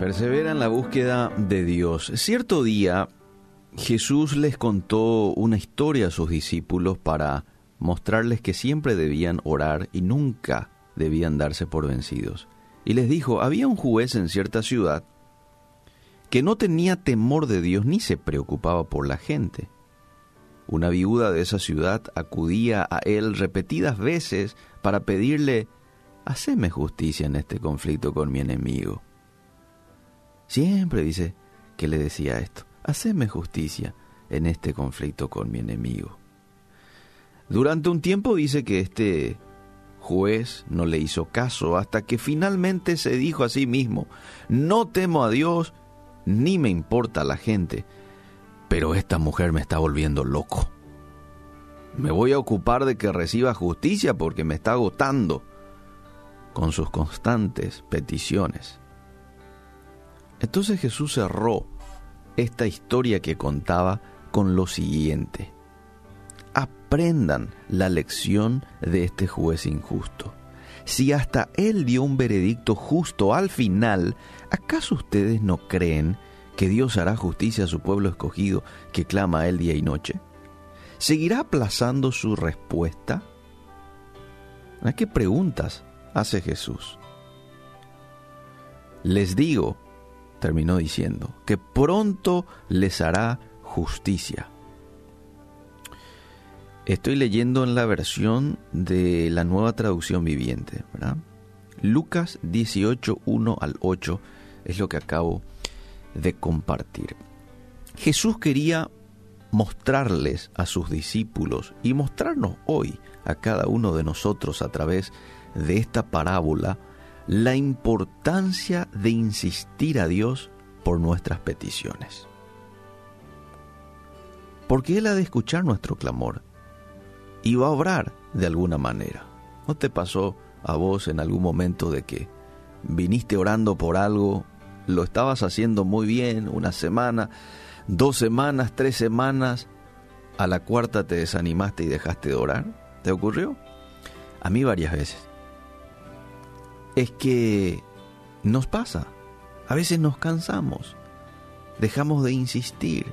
Persevera en la búsqueda de Dios. Cierto día Jesús les contó una historia a sus discípulos para mostrarles que siempre debían orar y nunca debían darse por vencidos. Y les dijo, había un juez en cierta ciudad que no tenía temor de Dios ni se preocupaba por la gente. Una viuda de esa ciudad acudía a él repetidas veces para pedirle, haceme justicia en este conflicto con mi enemigo. Siempre dice que le decía esto, haceme justicia en este conflicto con mi enemigo. Durante un tiempo dice que este juez no le hizo caso hasta que finalmente se dijo a sí mismo, no temo a Dios ni me importa la gente, pero esta mujer me está volviendo loco. Me voy a ocupar de que reciba justicia porque me está agotando con sus constantes peticiones. Entonces Jesús cerró esta historia que contaba con lo siguiente. Aprendan la lección de este juez injusto. Si hasta él dio un veredicto justo al final, ¿acaso ustedes no creen que Dios hará justicia a su pueblo escogido que clama a él día y noche? ¿Seguirá aplazando su respuesta? ¿A qué preguntas hace Jesús? Les digo, terminó diciendo, que pronto les hará justicia. Estoy leyendo en la versión de la nueva traducción viviente. Lucas 18, 1 al 8 es lo que acabo de compartir. Jesús quería mostrarles a sus discípulos y mostrarnos hoy a cada uno de nosotros a través de esta parábola la importancia de insistir a Dios por nuestras peticiones. Porque Él ha de escuchar nuestro clamor y va a obrar de alguna manera. ¿No te pasó a vos en algún momento de que viniste orando por algo, lo estabas haciendo muy bien, una semana, dos semanas, tres semanas, a la cuarta te desanimaste y dejaste de orar? ¿Te ocurrió? A mí varias veces es que nos pasa. A veces nos cansamos, dejamos de insistir.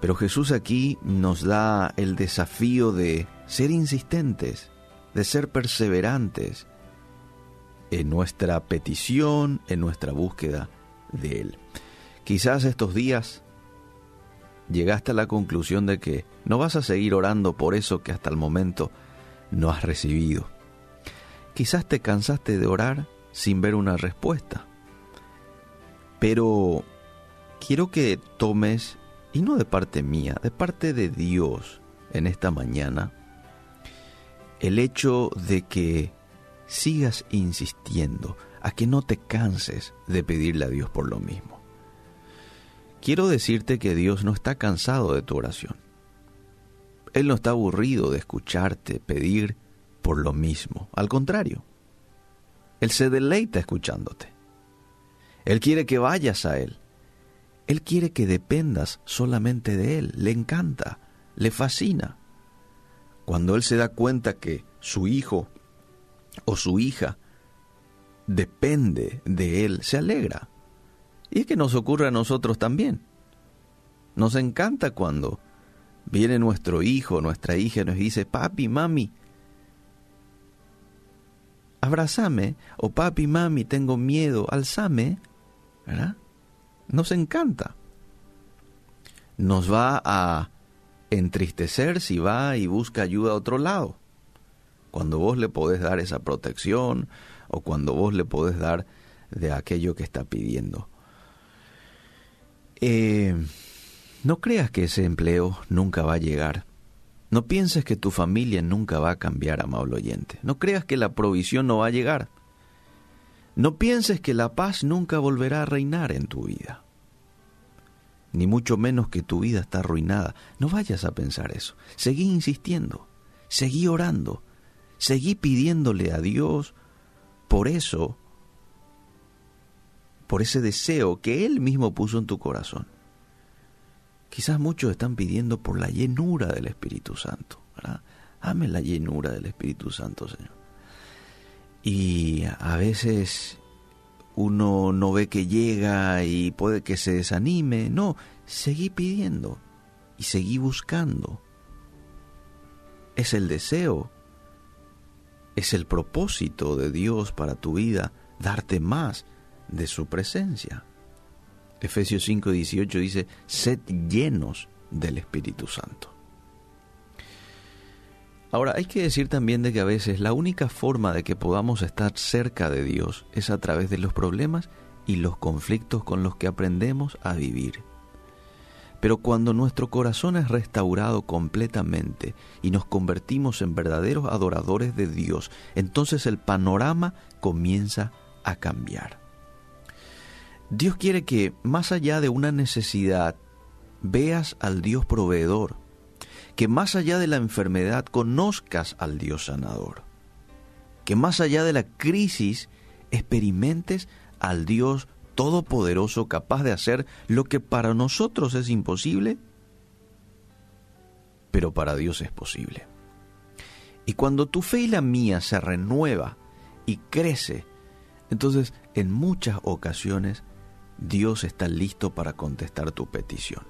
Pero Jesús aquí nos da el desafío de ser insistentes, de ser perseverantes en nuestra petición, en nuestra búsqueda de Él. Quizás estos días llegaste a la conclusión de que no vas a seguir orando por eso que hasta el momento no has recibido. Quizás te cansaste de orar sin ver una respuesta. Pero quiero que tomes, y no de parte mía, de parte de Dios en esta mañana, el hecho de que sigas insistiendo, a que no te canses de pedirle a Dios por lo mismo. Quiero decirte que Dios no está cansado de tu oración. Él no está aburrido de escucharte pedir por lo mismo. Al contrario, Él se deleita escuchándote. Él quiere que vayas a Él. Él quiere que dependas solamente de Él. Le encanta, le fascina. Cuando Él se da cuenta que su hijo o su hija depende de Él, se alegra. Y es que nos ocurre a nosotros también. Nos encanta cuando viene nuestro hijo, nuestra hija nos dice, papi, mami, abrazame, o papi, mami, tengo miedo, alzame, ¿verdad? Nos encanta. Nos va a entristecer si va y busca ayuda a otro lado. Cuando vos le podés dar esa protección o cuando vos le podés dar de aquello que está pidiendo. Eh, no creas que ese empleo nunca va a llegar. No pienses que tu familia nunca va a cambiar, amable oyente. No creas que la provisión no va a llegar. No pienses que la paz nunca volverá a reinar en tu vida. Ni mucho menos que tu vida está arruinada. No vayas a pensar eso. Seguí insistiendo. Seguí orando. Seguí pidiéndole a Dios por eso, por ese deseo que Él mismo puso en tu corazón. Quizás muchos están pidiendo por la llenura del Espíritu Santo. ¿verdad? Dame la llenura del Espíritu Santo, Señor. Y a veces uno no ve que llega y puede que se desanime. No, seguí pidiendo y seguí buscando. Es el deseo, es el propósito de Dios para tu vida, darte más de su presencia. Efesios 5:18 dice, sed llenos del Espíritu Santo. Ahora, hay que decir también de que a veces la única forma de que podamos estar cerca de Dios es a través de los problemas y los conflictos con los que aprendemos a vivir. Pero cuando nuestro corazón es restaurado completamente y nos convertimos en verdaderos adoradores de Dios, entonces el panorama comienza a cambiar. Dios quiere que, más allá de una necesidad, veas al Dios proveedor, que más allá de la enfermedad conozcas al Dios sanador, que más allá de la crisis experimentes al Dios todopoderoso capaz de hacer lo que para nosotros es imposible, pero para Dios es posible. Y cuando tu fe y la mía se renueva y crece, entonces en muchas ocasiones Dios está listo para contestar tu petición.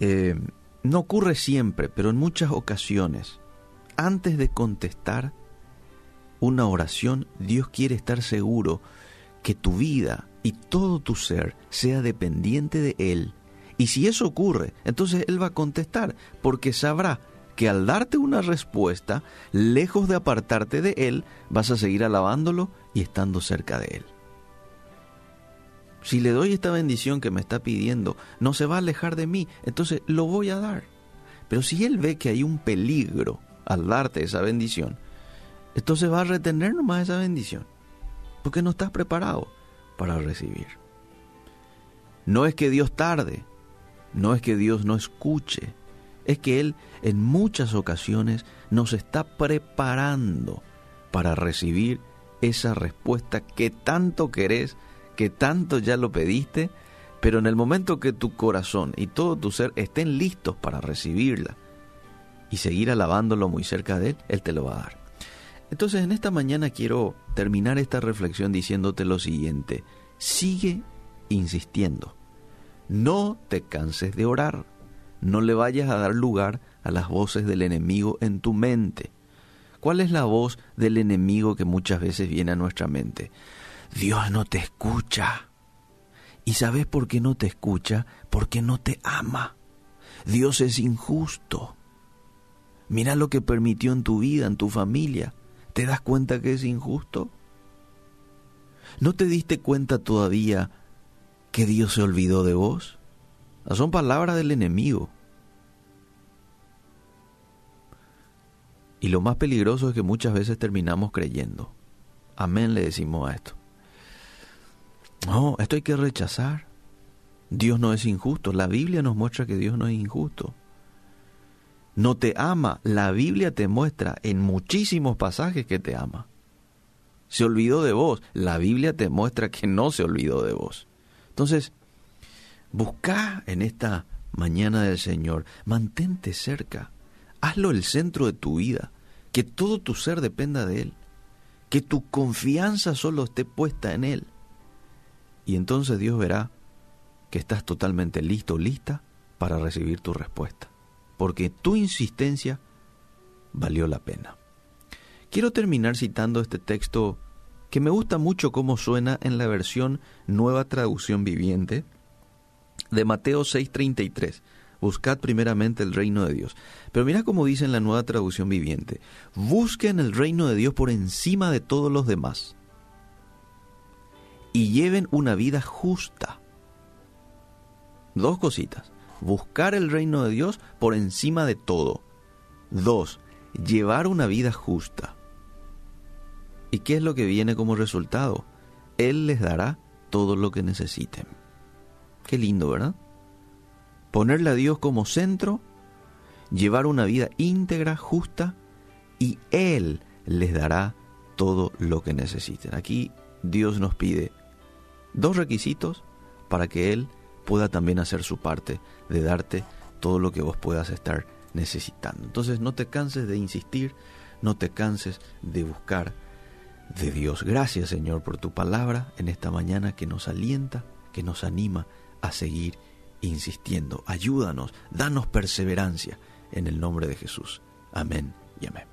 Eh, no ocurre siempre, pero en muchas ocasiones, antes de contestar una oración, Dios quiere estar seguro que tu vida y todo tu ser sea dependiente de Él. Y si eso ocurre, entonces Él va a contestar, porque sabrá que al darte una respuesta, lejos de apartarte de Él, vas a seguir alabándolo y estando cerca de Él. Si le doy esta bendición que me está pidiendo, no se va a alejar de mí, entonces lo voy a dar. Pero si Él ve que hay un peligro al darte esa bendición, entonces va a retener nomás esa bendición, porque no estás preparado para recibir. No es que Dios tarde, no es que Dios no escuche, es que Él en muchas ocasiones nos está preparando para recibir esa respuesta que tanto querés que tanto ya lo pediste, pero en el momento que tu corazón y todo tu ser estén listos para recibirla y seguir alabándolo muy cerca de Él, Él te lo va a dar. Entonces en esta mañana quiero terminar esta reflexión diciéndote lo siguiente, sigue insistiendo, no te canses de orar, no le vayas a dar lugar a las voces del enemigo en tu mente. ¿Cuál es la voz del enemigo que muchas veces viene a nuestra mente? Dios no te escucha. ¿Y sabes por qué no te escucha? Porque no te ama. Dios es injusto. Mira lo que permitió en tu vida, en tu familia. ¿Te das cuenta que es injusto? ¿No te diste cuenta todavía que Dios se olvidó de vos? Son palabras del enemigo. Y lo más peligroso es que muchas veces terminamos creyendo. Amén le decimos a esto. No, esto hay que rechazar. Dios no es injusto. La Biblia nos muestra que Dios no es injusto. No te ama. La Biblia te muestra en muchísimos pasajes que te ama. Se olvidó de vos. La Biblia te muestra que no se olvidó de vos. Entonces, busca en esta mañana del Señor. Mantente cerca. Hazlo el centro de tu vida. Que todo tu ser dependa de Él. Que tu confianza solo esté puesta en Él. Y entonces Dios verá que estás totalmente listo lista para recibir tu respuesta. Porque tu insistencia valió la pena. Quiero terminar citando este texto que me gusta mucho cómo suena en la versión Nueva Traducción Viviente de Mateo 6:33. Buscad primeramente el reino de Dios. Pero mira cómo dice en la Nueva Traducción Viviente. Busquen el reino de Dios por encima de todos los demás y lleven una vida justa. Dos cositas. Buscar el reino de Dios por encima de todo. Dos, llevar una vida justa. ¿Y qué es lo que viene como resultado? Él les dará todo lo que necesiten. Qué lindo, ¿verdad? Ponerle a Dios como centro, llevar una vida íntegra, justa, y Él les dará todo lo que necesiten. Aquí Dios nos pide dos requisitos para que Él pueda también hacer su parte de darte todo lo que vos puedas estar necesitando. Entonces no te canses de insistir, no te canses de buscar, de Dios. Gracias Señor por tu palabra en esta mañana que nos alienta, que nos anima a seguir insistiendo. Ayúdanos, danos perseverancia en el nombre de Jesús. Amén y amén.